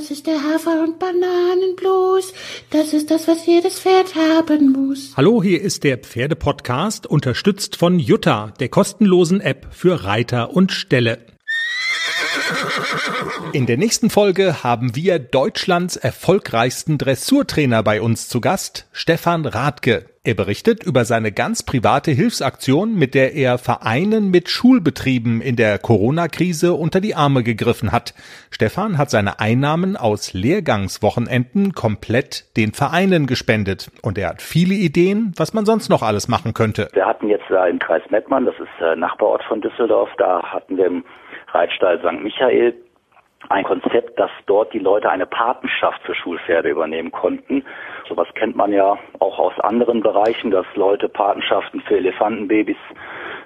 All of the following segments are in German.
Das ist der Hafer- und Bananenblues. Das ist das, was jedes Pferd haben muss. Hallo, hier ist der Pferdepodcast, unterstützt von Jutta, der kostenlosen App für Reiter und Ställe. In der nächsten Folge haben wir Deutschlands erfolgreichsten Dressurtrainer bei uns zu Gast, Stefan Radke. Er berichtet über seine ganz private Hilfsaktion, mit der er Vereinen mit Schulbetrieben in der Corona-Krise unter die Arme gegriffen hat. Stefan hat seine Einnahmen aus Lehrgangswochenenden komplett den Vereinen gespendet. Und er hat viele Ideen, was man sonst noch alles machen könnte. Wir hatten jetzt da im Kreis Mettmann, das ist äh, Nachbarort von Düsseldorf, da hatten wir im Reitstall St. Michael ein Konzept, dass dort die Leute eine Patenschaft für Schulpferde übernehmen konnten. Sowas kennt man ja auch aus anderen Bereichen, dass Leute Patenschaften für Elefantenbabys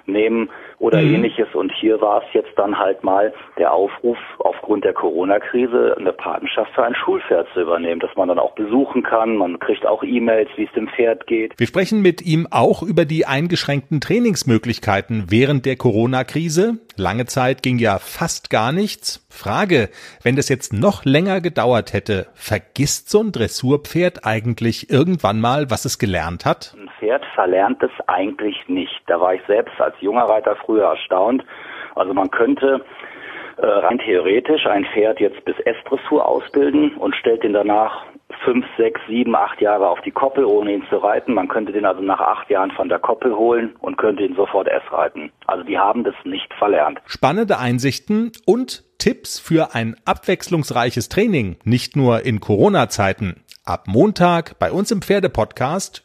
nehmen oder mhm. ähnliches. Und hier war es jetzt dann halt mal der Aufruf, aufgrund der Corona-Krise eine Patenschaft für ein Schulpferd zu übernehmen, dass man dann auch besuchen kann. Man kriegt auch E-Mails, wie es dem Pferd geht. Wir sprechen mit ihm auch über die eingeschränkten Trainingsmöglichkeiten während der Corona-Krise. Lange Zeit ging ja fast gar nichts. Frage, wenn das jetzt noch länger gedauert hätte, vergisst so ein Dressurpferd eigentlich irgendwann mal, was es gelernt hat? Pferd verlernt es eigentlich nicht. Da war ich selbst als junger Reiter früher erstaunt. Also man könnte äh, rein theoretisch ein Pferd jetzt bis S-Dressur ausbilden und stellt ihn danach fünf, sechs, sieben, acht Jahre auf die Koppel, ohne ihn zu reiten. Man könnte den also nach acht Jahren von der Koppel holen und könnte ihn sofort S reiten. Also die haben das nicht verlernt. Spannende Einsichten und Tipps für ein abwechslungsreiches Training, nicht nur in Corona-Zeiten. Ab Montag bei uns im Pferdepodcast,